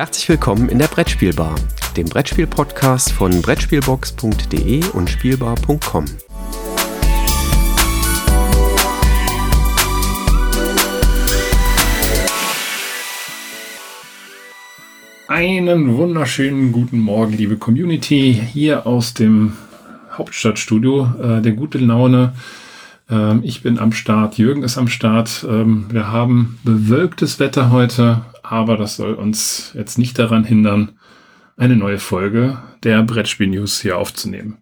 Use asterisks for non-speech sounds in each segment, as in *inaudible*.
Herzlich willkommen in der Brettspielbar, dem Brettspiel-Podcast von Brettspielbox.de und Spielbar.com. Einen wunderschönen guten Morgen, liebe Community, hier aus dem Hauptstadtstudio äh, der gute Laune. Ähm, ich bin am Start, Jürgen ist am Start. Ähm, wir haben bewölktes Wetter heute, aber das soll uns jetzt nicht daran hindern, eine neue Folge der Brettspiel News hier aufzunehmen.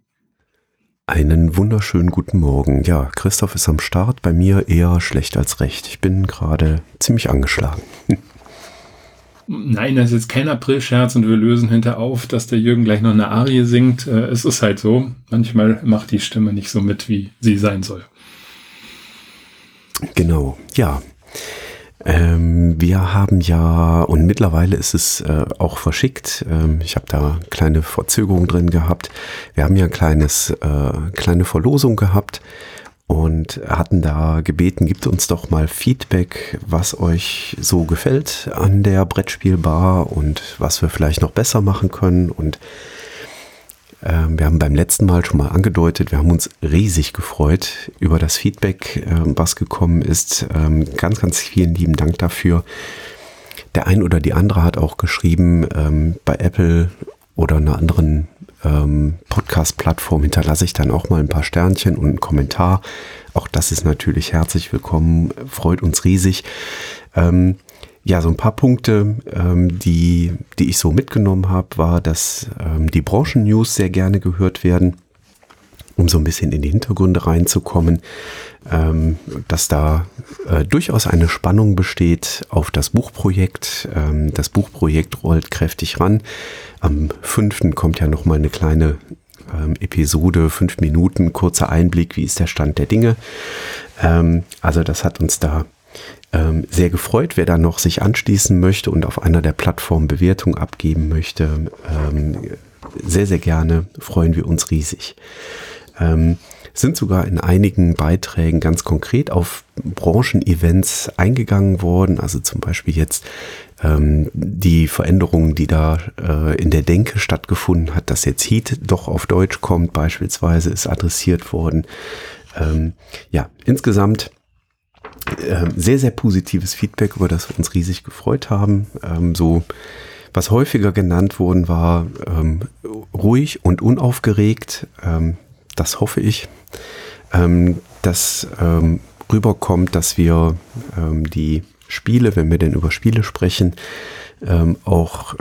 Einen wunderschönen guten Morgen. Ja, Christoph ist am Start, bei mir eher schlecht als recht. Ich bin gerade ziemlich angeschlagen. *laughs* Nein, das ist jetzt kein April-Scherz und wir lösen hinter auf, dass der Jürgen gleich noch eine Arie singt. Äh, es ist halt so. Manchmal macht die Stimme nicht so mit, wie sie sein soll. Genau, ja. Ähm, wir haben ja, und mittlerweile ist es äh, auch verschickt, ähm, ich habe da kleine Verzögerungen drin gehabt. Wir haben ja ein kleines, äh, kleine Verlosung gehabt und hatten da gebeten, gibt uns doch mal Feedback, was euch so gefällt an der Brettspielbar und was wir vielleicht noch besser machen können. Und wir haben beim letzten Mal schon mal angedeutet, wir haben uns riesig gefreut über das Feedback, ähm, was gekommen ist. Ähm, ganz, ganz vielen lieben Dank dafür. Der ein oder die andere hat auch geschrieben, bei Apple oder einer anderen Podcast-Plattform hinterlasse ich dann auch mal ein paar Sternchen und einen Kommentar. Auch das ist natürlich herzlich willkommen, freut uns riesig. Ja, so ein paar Punkte, ähm, die, die ich so mitgenommen habe, war, dass ähm, die Branchen-News sehr gerne gehört werden, um so ein bisschen in die Hintergründe reinzukommen, ähm, dass da äh, durchaus eine Spannung besteht auf das Buchprojekt. Ähm, das Buchprojekt rollt kräftig ran. Am fünften kommt ja nochmal eine kleine ähm, Episode, fünf Minuten, kurzer Einblick, wie ist der Stand der Dinge. Ähm, also das hat uns da ähm, sehr gefreut, wer da noch sich anschließen möchte und auf einer der Plattformen Bewertung abgeben möchte. Ähm, sehr, sehr gerne, freuen wir uns riesig. Ähm, sind sogar in einigen Beiträgen ganz konkret auf Branchenevents eingegangen worden. Also zum Beispiel jetzt ähm, die Veränderungen, die da äh, in der Denke stattgefunden hat, dass jetzt Heat doch auf Deutsch kommt, beispielsweise ist adressiert worden. Ähm, ja, insgesamt sehr, sehr positives Feedback, über das wir uns riesig gefreut haben. Ähm, so, was häufiger genannt worden war, ähm, ruhig und unaufgeregt. Ähm, das hoffe ich, dass rüberkommt, dass wir die Spiele, wenn wir denn über Spiele sprechen, auch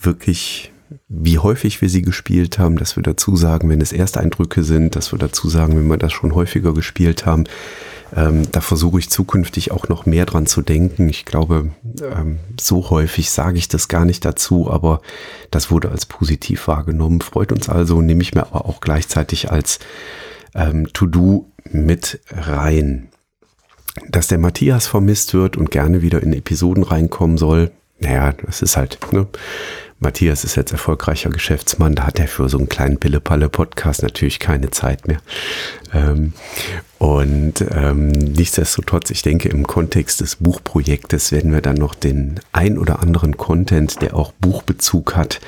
wirklich wie häufig wir sie gespielt haben, dass wir dazu sagen, wenn es Ersteindrücke sind, dass wir dazu sagen, wenn wir das schon häufiger gespielt haben, ähm, da versuche ich zukünftig auch noch mehr dran zu denken. Ich glaube, ähm, so häufig sage ich das gar nicht dazu, aber das wurde als positiv wahrgenommen. Freut uns also, nehme ich mir aber auch gleichzeitig als ähm, To-Do mit rein. Dass der Matthias vermisst wird und gerne wieder in Episoden reinkommen soll, naja, das ist halt, ne? Matthias ist jetzt erfolgreicher Geschäftsmann, da hat er für so einen kleinen Pille-Palle-Podcast natürlich keine Zeit mehr. Ähm, und ähm, nichtsdestotrotz, ich denke, im Kontext des Buchprojektes werden wir dann noch den ein oder anderen Content, der auch Buchbezug hat,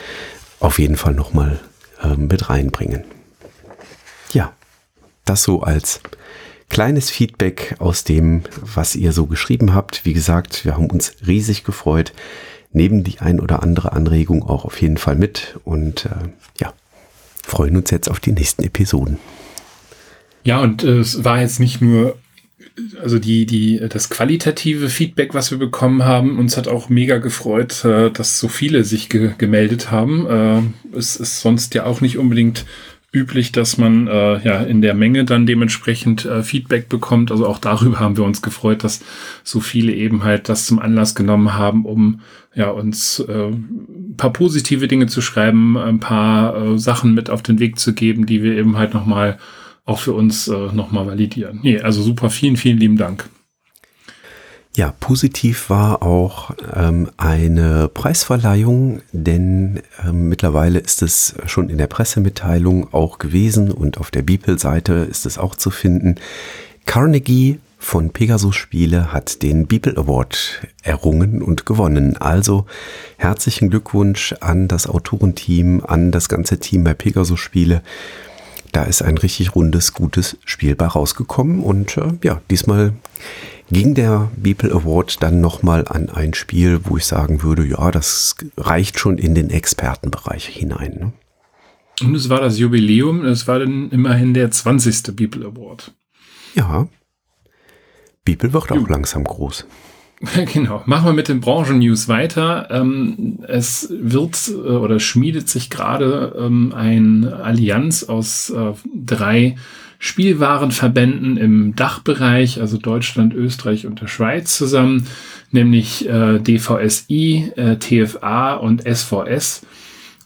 auf jeden Fall nochmal ähm, mit reinbringen. Ja, das so als kleines Feedback aus dem, was ihr so geschrieben habt. Wie gesagt, wir haben uns riesig gefreut nehmen die ein oder andere Anregung auch auf jeden Fall mit und äh, ja, freuen uns jetzt auf die nächsten Episoden. Ja, und äh, es war jetzt nicht nur also die, die, das qualitative Feedback, was wir bekommen haben, uns hat auch mega gefreut, äh, dass so viele sich ge gemeldet haben. Äh, es ist sonst ja auch nicht unbedingt üblich, dass man äh, ja in der Menge dann dementsprechend äh, Feedback bekommt. Also auch darüber haben wir uns gefreut, dass so viele eben halt das zum Anlass genommen haben, um ja uns äh, ein paar positive Dinge zu schreiben, ein paar äh, Sachen mit auf den Weg zu geben, die wir eben halt nochmal auch für uns äh, nochmal validieren. Nee, also super, vielen, vielen lieben Dank. Ja, positiv war auch ähm, eine Preisverleihung, denn ähm, mittlerweile ist es schon in der Pressemitteilung auch gewesen und auf der Beeple-Seite ist es auch zu finden. Carnegie von Pegasus Spiele hat den Beeple Award errungen und gewonnen. Also herzlichen Glückwunsch an das Autorenteam, an das ganze Team bei Pegasus Spiele. Da ist ein richtig rundes, gutes Spiel bei rausgekommen und äh, ja, diesmal ging der Beeple Award dann nochmal an ein Spiel, wo ich sagen würde, ja, das reicht schon in den Expertenbereich hinein. Ne? Und es war das Jubiläum, es war dann immerhin der 20. Beeple Award. Ja, Bibel wird auch langsam groß. *laughs* Genau. Machen wir mit den Branchen-News weiter. Ähm, es wird äh, oder schmiedet sich gerade ähm, eine Allianz aus äh, drei Spielwarenverbänden im Dachbereich, also Deutschland, Österreich und der Schweiz zusammen, nämlich äh, DVSI, äh, TFA und SVS.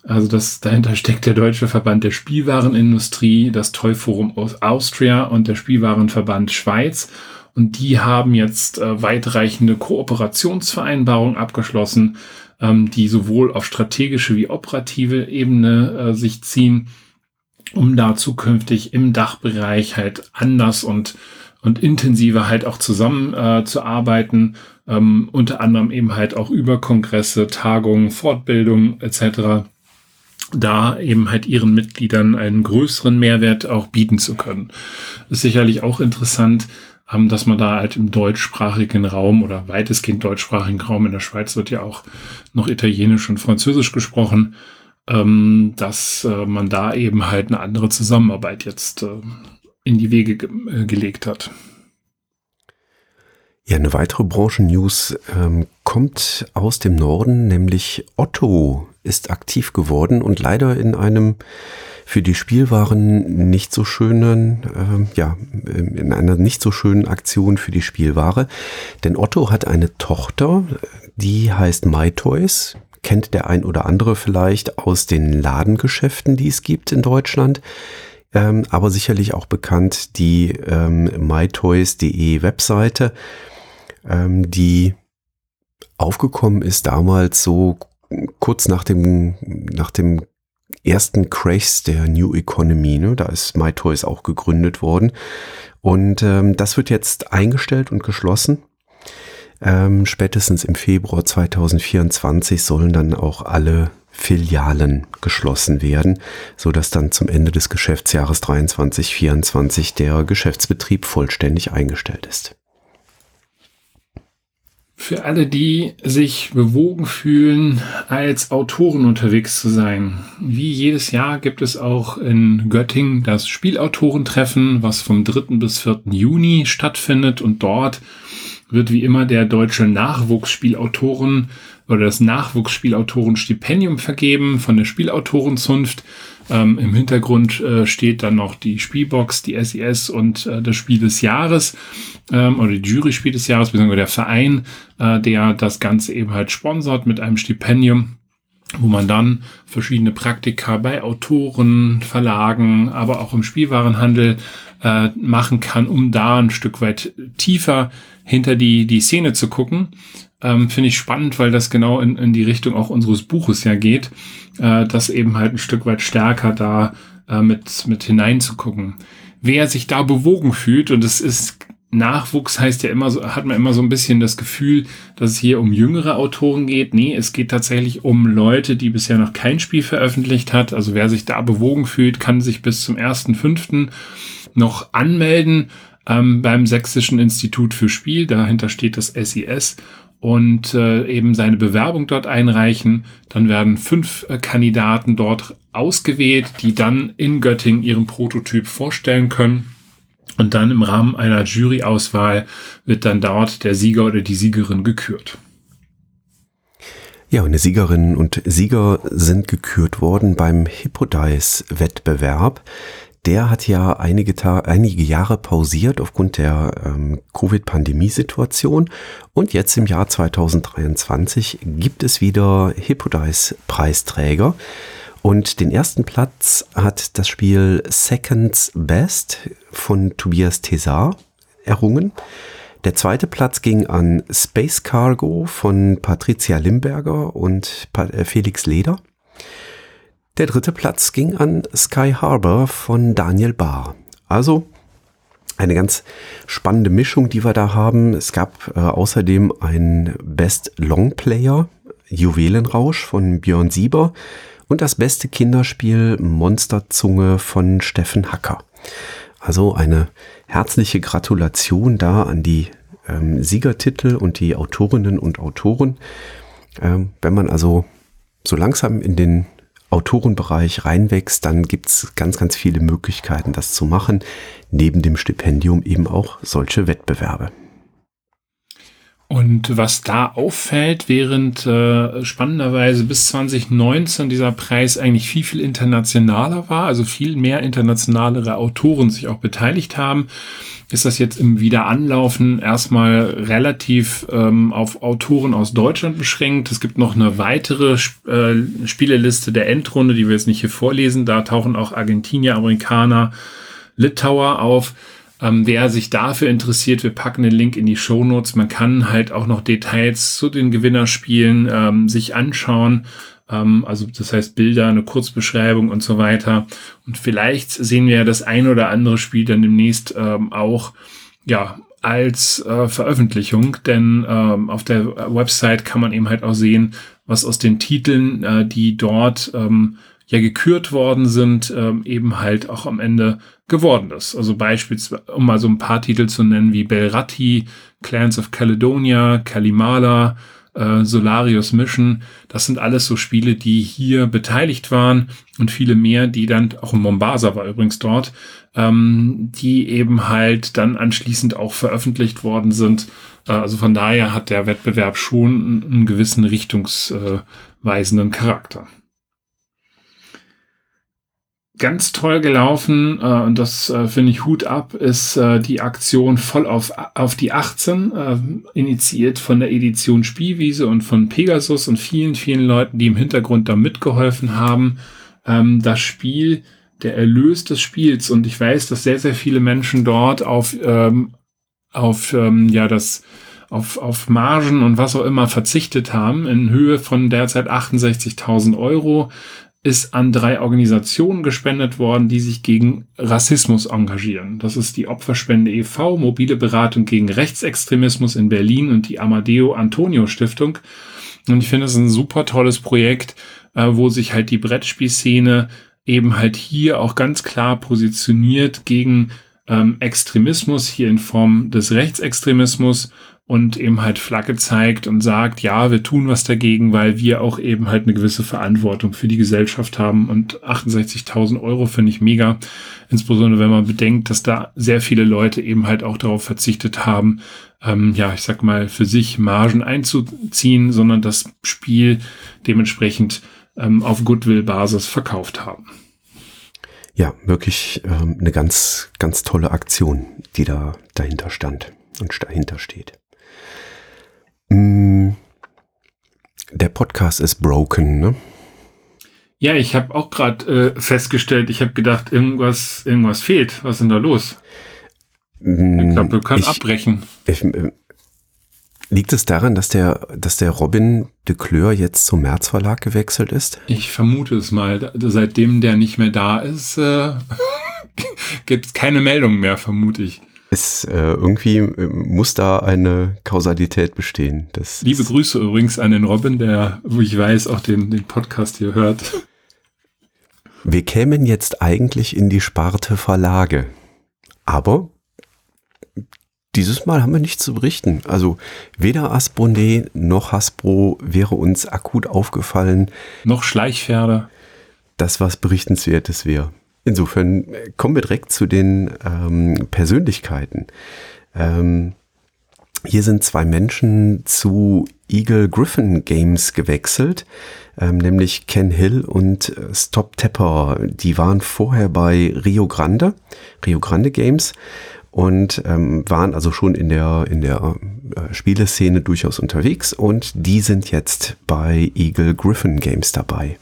Also das, dahinter steckt der Deutsche Verband der Spielwarenindustrie, das Toy Forum aus Austria und der Spielwarenverband Schweiz. Und die haben jetzt äh, weitreichende Kooperationsvereinbarungen abgeschlossen, ähm, die sowohl auf strategische wie operative Ebene äh, sich ziehen, um da zukünftig im Dachbereich halt anders und und intensiver halt auch zusammen äh, zu arbeiten, ähm, unter anderem eben halt auch über Kongresse, Tagungen, Fortbildungen etc da eben halt ihren Mitgliedern einen größeren Mehrwert auch bieten zu können. Ist sicherlich auch interessant, ähm, dass man da halt im deutschsprachigen Raum oder weitestgehend deutschsprachigen Raum in der Schweiz wird ja auch noch Italienisch und Französisch gesprochen, ähm, dass äh, man da eben halt eine andere Zusammenarbeit jetzt äh, in die Wege ge äh, gelegt hat. Ja, eine weitere Branchen-News ähm, kommt aus dem Norden, nämlich Otto ist aktiv geworden und leider in einem für die Spielwaren nicht so schönen, äh, ja, in einer nicht so schönen Aktion für die Spielware. Denn Otto hat eine Tochter, die heißt MyToys. Kennt der ein oder andere vielleicht aus den Ladengeschäften, die es gibt in Deutschland. Ähm, aber sicherlich auch bekannt die ähm, mytoys.de Webseite, ähm, die aufgekommen ist damals so kurz nach dem, nach dem ersten Crashs der New Economy. Ne? Da ist MyToys auch gegründet worden. Und ähm, das wird jetzt eingestellt und geschlossen. Ähm, spätestens im Februar 2024 sollen dann auch alle Filialen geschlossen werden, so dass dann zum Ende des Geschäftsjahres 23, 24 der Geschäftsbetrieb vollständig eingestellt ist. Für alle, die sich bewogen fühlen, als Autoren unterwegs zu sein. Wie jedes Jahr gibt es auch in Göttingen das Spielautorentreffen, was vom 3. bis 4. Juni stattfindet und dort wird wie immer der deutsche Nachwuchsspielautoren oder das Nachwuchsspielautorenstipendium vergeben von der Spielautorenzunft. Ähm, Im Hintergrund äh, steht dann noch die Spielbox, die SES und äh, das Spiel des Jahres ähm, oder die Jury Spiel des Jahres, beziehungsweise der Verein, äh, der das Ganze eben halt sponsert mit einem Stipendium wo man dann verschiedene Praktika bei Autoren, Verlagen, aber auch im Spielwarenhandel äh, machen kann, um da ein Stück weit tiefer hinter die, die Szene zu gucken. Ähm, Finde ich spannend, weil das genau in, in die Richtung auch unseres Buches ja geht, äh, das eben halt ein Stück weit stärker da äh, mit, mit hineinzugucken. Wer sich da bewogen fühlt, und es ist Nachwuchs heißt ja immer so, hat man immer so ein bisschen das Gefühl, dass es hier um jüngere Autoren geht. Nee, es geht tatsächlich um Leute, die bisher noch kein Spiel veröffentlicht hat. Also wer sich da bewogen fühlt, kann sich bis zum 1.5. noch anmelden ähm, beim Sächsischen Institut für Spiel. Dahinter steht das SIS und äh, eben seine Bewerbung dort einreichen. Dann werden fünf äh, Kandidaten dort ausgewählt, die dann in Göttingen ihren Prototyp vorstellen können. Und dann im Rahmen einer Juryauswahl wird dann dort der Sieger oder die Siegerin gekürt. Ja, und die Siegerinnen und Sieger sind gekürt worden beim Hippodice-Wettbewerb. Der hat ja einige, einige Jahre pausiert aufgrund der ähm, Covid-Pandemie-Situation. Und jetzt im Jahr 2023 gibt es wieder Hippodice-Preisträger. Und den ersten Platz hat das Spiel Seconds Best von Tobias Tesar errungen. Der zweite Platz ging an Space Cargo von Patricia Limberger und äh, Felix Leder. Der dritte Platz ging an Sky Harbor von Daniel Barr. Also eine ganz spannende Mischung, die wir da haben. Es gab äh, außerdem ein Best Long Player, Juwelenrausch von Björn Sieber und das beste Kinderspiel Monsterzunge von Steffen Hacker. Also eine herzliche Gratulation da an die ähm, Siegertitel und die Autorinnen und Autoren. Ähm, wenn man also so langsam in den Autorenbereich reinwächst, dann gibt's ganz, ganz viele Möglichkeiten, das zu machen. Neben dem Stipendium eben auch solche Wettbewerbe. Und was da auffällt, während äh, spannenderweise bis 2019 dieser Preis eigentlich viel, viel internationaler war, also viel mehr internationalere Autoren sich auch beteiligt haben, ist das jetzt im Wiederanlaufen erstmal relativ ähm, auf Autoren aus Deutschland beschränkt. Es gibt noch eine weitere äh, Spieleliste der Endrunde, die wir jetzt nicht hier vorlesen. Da tauchen auch Argentinier, Amerikaner, Litauer auf. Ähm, wer sich dafür interessiert, wir packen den Link in die Show Notes. Man kann halt auch noch Details zu den Gewinnerspielen ähm, sich anschauen. Ähm, also das heißt Bilder, eine Kurzbeschreibung und so weiter. Und vielleicht sehen wir ja das ein oder andere Spiel dann demnächst ähm, auch ja als äh, Veröffentlichung, denn ähm, auf der Website kann man eben halt auch sehen, was aus den Titeln, äh, die dort ähm, ja gekürt worden sind, ähm, eben halt auch am Ende geworden ist. Also beispielsweise, um mal so ein paar Titel zu nennen, wie Belratti, Clans of Caledonia, Kalimala, äh, Solarius Mission, das sind alles so Spiele, die hier beteiligt waren und viele mehr, die dann, auch in Mombasa war übrigens dort, ähm, die eben halt dann anschließend auch veröffentlicht worden sind. Äh, also von daher hat der Wettbewerb schon einen gewissen richtungsweisenden Charakter ganz toll gelaufen äh, und das äh, finde ich Hut ab, ist äh, die Aktion voll auf, auf die 18, äh, initiiert von der Edition Spielwiese und von Pegasus und vielen, vielen Leuten, die im Hintergrund da mitgeholfen haben. Ähm, das Spiel, der Erlös des Spiels und ich weiß, dass sehr, sehr viele Menschen dort auf, ähm, auf ähm, ja, das auf, auf Margen und was auch immer verzichtet haben in Höhe von derzeit 68.000 Euro ist an drei Organisationen gespendet worden, die sich gegen Rassismus engagieren. Das ist die Opferspende e.V., mobile Beratung gegen Rechtsextremismus in Berlin und die Amadeo Antonio Stiftung. Und ich finde es ein super tolles Projekt, äh, wo sich halt die Brettspielszene eben halt hier auch ganz klar positioniert gegen ähm, Extremismus, hier in Form des Rechtsextremismus und eben halt Flagge zeigt und sagt, ja, wir tun was dagegen, weil wir auch eben halt eine gewisse Verantwortung für die Gesellschaft haben. Und 68.000 Euro finde ich mega, insbesondere wenn man bedenkt, dass da sehr viele Leute eben halt auch darauf verzichtet haben, ähm, ja, ich sag mal, für sich Margen einzuziehen, sondern das Spiel dementsprechend ähm, auf Goodwill-Basis verkauft haben. Ja, wirklich ähm, eine ganz, ganz tolle Aktion, die da dahinter stand und dahinter steht. Mm, der Podcast ist broken, ne? Ja, ich habe auch gerade äh, festgestellt, ich habe gedacht, irgendwas, irgendwas fehlt. Was ist denn da los? Mm, ich glaube, wir können ich, abbrechen. Ich, äh, liegt es daran, dass der, dass der Robin de Kleur jetzt zum März Verlag gewechselt ist? Ich vermute es mal. Seitdem der nicht mehr da ist, äh, *laughs* gibt es keine Meldung mehr, vermute ich es äh, irgendwie äh, muss da eine Kausalität bestehen. Das Liebe Grüße übrigens an den Robin, der, wo ich weiß, auch den, den Podcast hier hört. *laughs* Wir kämen jetzt eigentlich in die Sparte Verlage. Aber dieses Mal haben wir nichts zu berichten. Also weder Asbonnet noch Hasbro wäre uns akut aufgefallen. Noch Schleichpferde. Das was berichtenswertes wäre. Insofern äh, kommen wir direkt zu den ähm, Persönlichkeiten. Ähm, hier sind zwei Menschen zu Eagle Griffin Games gewechselt, ähm, nämlich Ken Hill und äh, Stop Tepper. Die waren vorher bei Rio Grande, Rio Grande Games und ähm, waren also schon in der, in der äh, Spieleszene durchaus unterwegs und die sind jetzt bei Eagle Griffin Games dabei.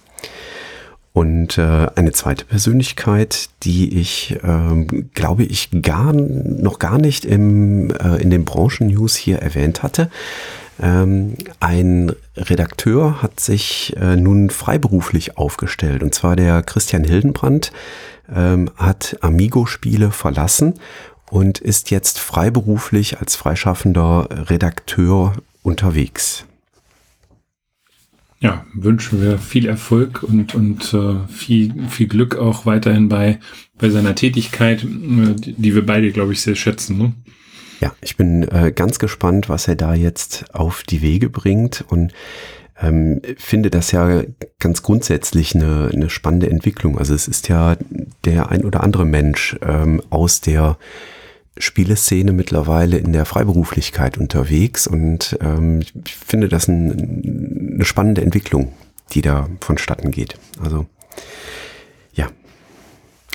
Und äh, eine zweite Persönlichkeit, die ich, äh, glaube ich, gar noch gar nicht im, äh, in den Branchen-News hier erwähnt hatte. Ähm, ein Redakteur hat sich äh, nun freiberuflich aufgestellt, und zwar der Christian Hildenbrand ähm, hat Amigo-Spiele verlassen und ist jetzt freiberuflich als freischaffender Redakteur unterwegs. Ja, wünschen wir viel Erfolg und, und äh, viel, viel Glück auch weiterhin bei, bei seiner Tätigkeit, äh, die wir beide, glaube ich, sehr schätzen. Ne? Ja, ich bin äh, ganz gespannt, was er da jetzt auf die Wege bringt und ähm, finde das ja ganz grundsätzlich eine, eine spannende Entwicklung. Also es ist ja der ein oder andere Mensch ähm, aus der Spieleszene mittlerweile in der Freiberuflichkeit unterwegs und ähm, ich finde das ein, eine spannende Entwicklung, die da vonstatten geht. Also ja,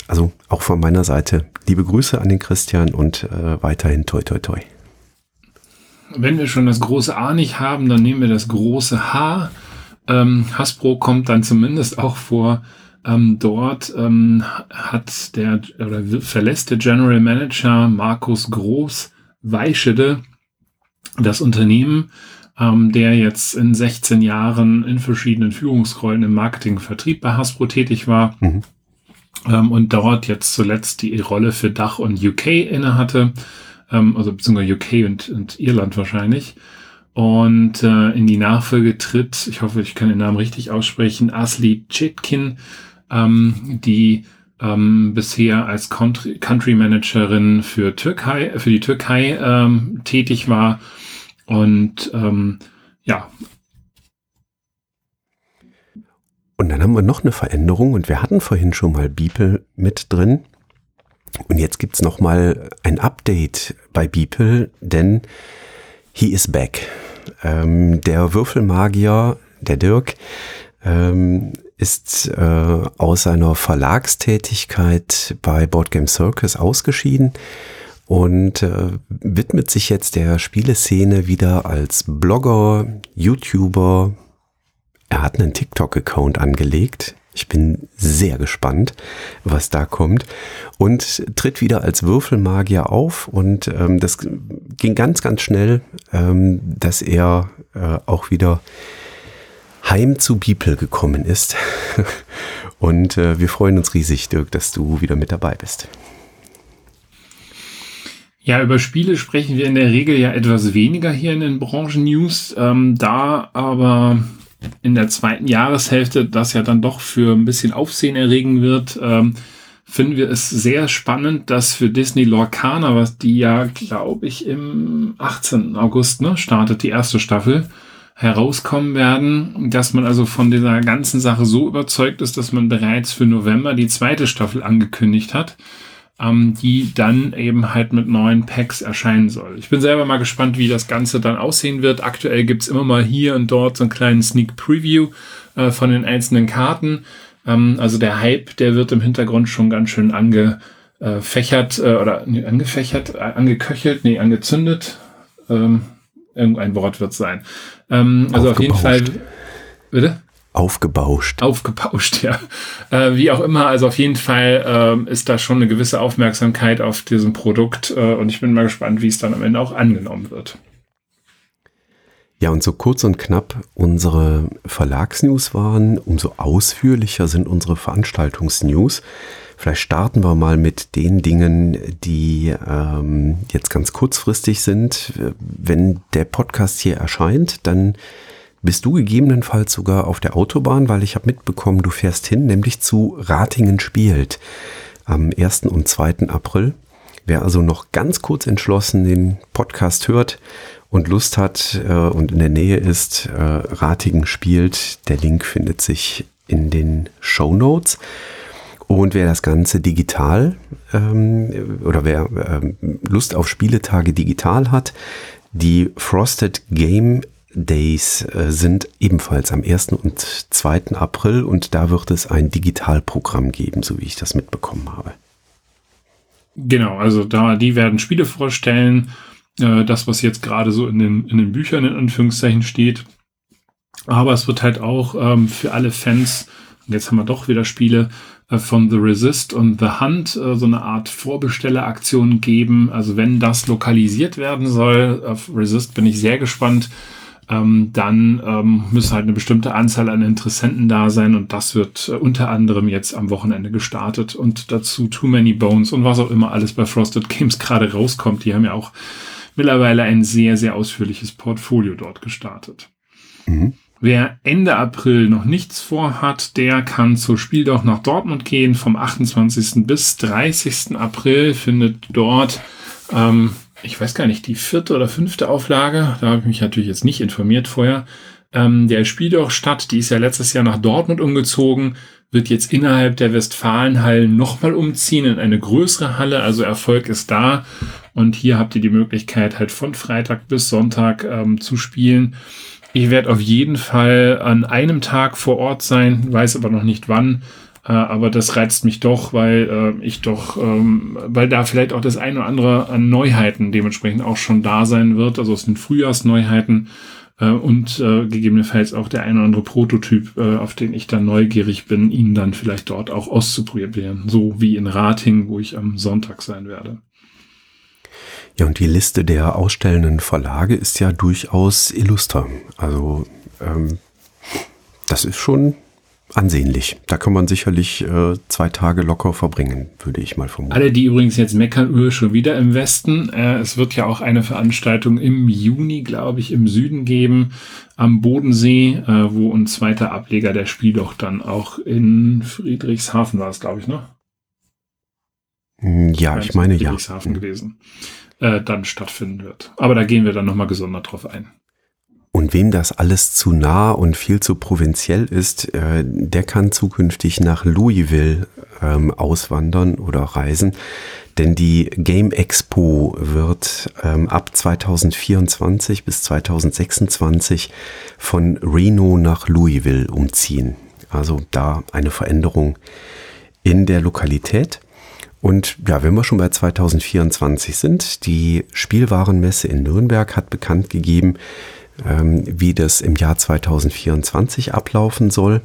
also auch von meiner Seite liebe Grüße an den Christian und äh, weiterhin toi toi toi. Wenn wir schon das große A nicht haben, dann nehmen wir das große H. Ähm, Hasbro kommt dann zumindest auch vor ähm, dort ähm, hat der oder verlässt der General Manager Markus Groß Weischede das Unternehmen, ähm, der jetzt in 16 Jahren in verschiedenen Führungsrollen im Marketing Vertrieb bei Hasbro tätig war. Mhm. Ähm, und dort jetzt zuletzt die Rolle für Dach und UK innehatte, ähm, also beziehungsweise UK und, und Irland wahrscheinlich und äh, in die Nachfolge tritt, ich hoffe, ich kann den Namen richtig aussprechen, Asli Chitkin, ähm, die ähm, bisher als Country, Country Managerin für Türkei, für die Türkei ähm, tätig war. Und ähm, ja. Und dann haben wir noch eine Veränderung und wir hatten vorhin schon mal Beeple mit drin. Und jetzt gibt's noch mal ein Update bei Beeple, denn he is back. Ähm, der Würfelmagier, der Dirk, ähm, ist äh, aus seiner Verlagstätigkeit bei Board Game Circus ausgeschieden und äh, widmet sich jetzt der Spieleszene wieder als Blogger, YouTuber. Er hat einen TikTok-Account angelegt. Ich bin sehr gespannt, was da kommt. Und tritt wieder als Würfelmagier auf. Und ähm, das ging ganz, ganz schnell, ähm, dass er äh, auch wieder heim zu Bibel gekommen ist. *laughs* Und äh, wir freuen uns riesig, Dirk, dass du wieder mit dabei bist. Ja, über Spiele sprechen wir in der Regel ja etwas weniger hier in den Branchen-News. Ähm, da aber in der zweiten Jahreshälfte das ja dann doch für ein bisschen Aufsehen erregen wird, ähm, finden wir es sehr spannend, dass für Disney Lorcaner, was die ja, glaube ich, im 18. August ne, startet, die erste Staffel, herauskommen werden, dass man also von dieser ganzen Sache so überzeugt ist, dass man bereits für November die zweite Staffel angekündigt hat, ähm, die dann eben halt mit neuen Packs erscheinen soll. Ich bin selber mal gespannt, wie das Ganze dann aussehen wird. Aktuell gibt's immer mal hier und dort so einen kleinen Sneak Preview äh, von den einzelnen Karten. Ähm, also der Hype, der wird im Hintergrund schon ganz schön angefächert äh, oder nee, angefächert, äh, angeköchelt, nee, angezündet. Ähm, irgendein Wort wird sein. Ähm, also auf jeden Fall. Bitte? Aufgebauscht. Aufgebauscht, *laughs* ja. Äh, wie auch immer, also auf jeden Fall äh, ist da schon eine gewisse Aufmerksamkeit auf diesem Produkt äh, und ich bin mal gespannt, wie es dann am Ende auch angenommen wird. Ja, und so kurz und knapp unsere Verlagsnews waren, umso ausführlicher sind unsere Veranstaltungsnews. Vielleicht starten wir mal mit den Dingen, die ähm, jetzt ganz kurzfristig sind. Wenn der Podcast hier erscheint, dann bist du gegebenenfalls sogar auf der Autobahn, weil ich habe mitbekommen, du fährst hin, nämlich zu Ratingen spielt am 1. und 2. April. Wer also noch ganz kurz entschlossen den Podcast hört und Lust hat äh, und in der Nähe ist, äh, Ratingen spielt, der Link findet sich in den Show Notes. Und wer das Ganze digital ähm, oder wer ähm, Lust auf Spieletage digital hat, die Frosted Game Days äh, sind ebenfalls am 1. und 2. April und da wird es ein Digitalprogramm geben, so wie ich das mitbekommen habe. Genau, also da die werden Spiele vorstellen, äh, das was jetzt gerade so in den, in den Büchern in Anführungszeichen steht. Aber es wird halt auch ähm, für alle Fans, jetzt haben wir doch wieder Spiele, äh, von The Resist und The Hunt äh, so eine Art Vorbestelleraktion geben. Also wenn das lokalisiert werden soll, auf Resist bin ich sehr gespannt. Ähm, dann ähm, müssen halt eine bestimmte Anzahl an Interessenten da sein und das wird äh, unter anderem jetzt am Wochenende gestartet und dazu Too Many Bones und was auch immer alles bei Frosted Games gerade rauskommt. Die haben ja auch mittlerweile ein sehr, sehr ausführliches Portfolio dort gestartet. Mhm. Wer Ende April noch nichts vorhat, der kann zur Spiel doch nach Dortmund gehen. Vom 28. bis 30. April findet dort ähm, ich weiß gar nicht, die vierte oder fünfte Auflage, da habe ich mich natürlich jetzt nicht informiert vorher, ähm, der statt, die ist ja letztes Jahr nach Dortmund umgezogen, wird jetzt innerhalb der Westfalenhallen nochmal umziehen in eine größere Halle, also Erfolg ist da und hier habt ihr die Möglichkeit halt von Freitag bis Sonntag ähm, zu spielen. Ich werde auf jeden Fall an einem Tag vor Ort sein, weiß aber noch nicht wann. Äh, aber das reizt mich doch, weil äh, ich doch, ähm, weil da vielleicht auch das eine oder andere an Neuheiten dementsprechend auch schon da sein wird. Also es sind Frühjahrsneuheiten äh, und äh, gegebenenfalls auch der eine oder andere Prototyp, äh, auf den ich dann neugierig bin, ihn dann vielleicht dort auch auszuprobieren. So wie in Rating, wo ich am Sonntag sein werde. Ja, und die Liste der ausstellenden Verlage ist ja durchaus illuster. Also ähm, das ist schon ansehnlich. Da kann man sicherlich äh, zwei Tage locker verbringen, würde ich mal vermuten. Alle, die übrigens jetzt meckern, öh, schon wieder im Westen. Äh, es wird ja auch eine Veranstaltung im Juni, glaube ich, im Süden geben, am Bodensee, äh, wo ein zweiter Ableger der Spiel doch dann auch in Friedrichshafen war es, glaube ich, ne? Hm, ja, ich meine ja. Friedrichshafen ja. gewesen. Äh, dann stattfinden wird. Aber da gehen wir dann nochmal gesondert drauf ein. Und wem das alles zu nah und viel zu provinziell ist, äh, der kann zukünftig nach Louisville ähm, auswandern oder reisen. Denn die Game Expo wird ähm, ab 2024 bis 2026 von Reno nach Louisville umziehen. Also da eine Veränderung in der Lokalität. Und ja, wenn wir schon bei 2024 sind, die Spielwarenmesse in Nürnberg hat bekannt gegeben, wie das im Jahr 2024 ablaufen soll.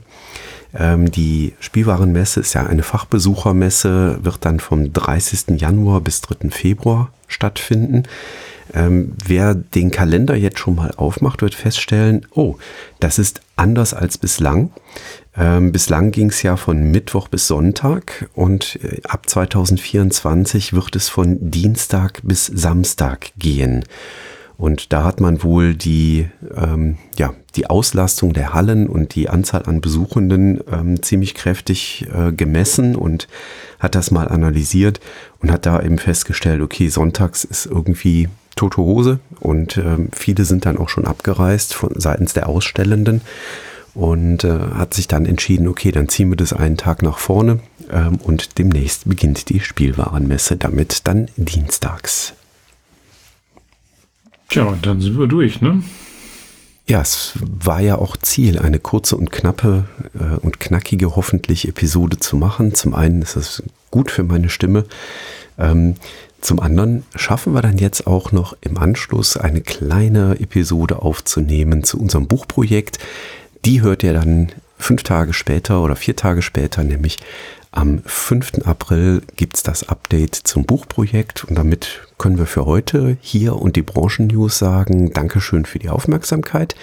Ähm, die Spielwarenmesse ist ja eine Fachbesuchermesse, wird dann vom 30. Januar bis 3. Februar stattfinden. Ähm, wer den Kalender jetzt schon mal aufmacht, wird feststellen, oh, das ist anders als bislang. Ähm, bislang ging es ja von Mittwoch bis Sonntag und äh, ab 2024 wird es von Dienstag bis Samstag gehen. Und da hat man wohl die, ähm, ja, die Auslastung der Hallen und die Anzahl an Besuchenden ähm, ziemlich kräftig äh, gemessen und hat das mal analysiert und hat da eben festgestellt, okay, sonntags ist irgendwie tote Hose und ähm, viele sind dann auch schon abgereist von seitens der Ausstellenden und äh, hat sich dann entschieden, okay, dann ziehen wir das einen Tag nach vorne ähm, und demnächst beginnt die Spielwarenmesse damit dann dienstags. Tja, und dann sind wir durch, ne? Ja, es war ja auch Ziel, eine kurze und knappe äh, und knackige hoffentlich Episode zu machen. Zum einen ist es gut für meine Stimme. Ähm, zum anderen schaffen wir dann jetzt auch noch im Anschluss eine kleine Episode aufzunehmen zu unserem Buchprojekt. Die hört ihr dann fünf Tage später oder vier Tage später, nämlich am 5. April gibt es das Update zum Buchprojekt und damit können wir für heute hier und die Branchen-News sagen, Dankeschön für die Aufmerksamkeit.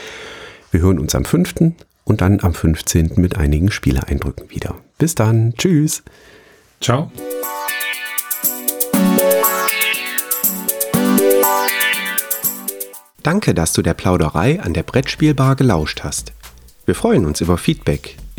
Wir hören uns am 5. und dann am 15. mit einigen Spieleeindrücken wieder. Bis dann, tschüss. Ciao. Danke, dass du der Plauderei an der Brettspielbar gelauscht hast. Wir freuen uns über Feedback,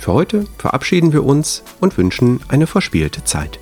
Für heute verabschieden wir uns und wünschen eine verspielte Zeit.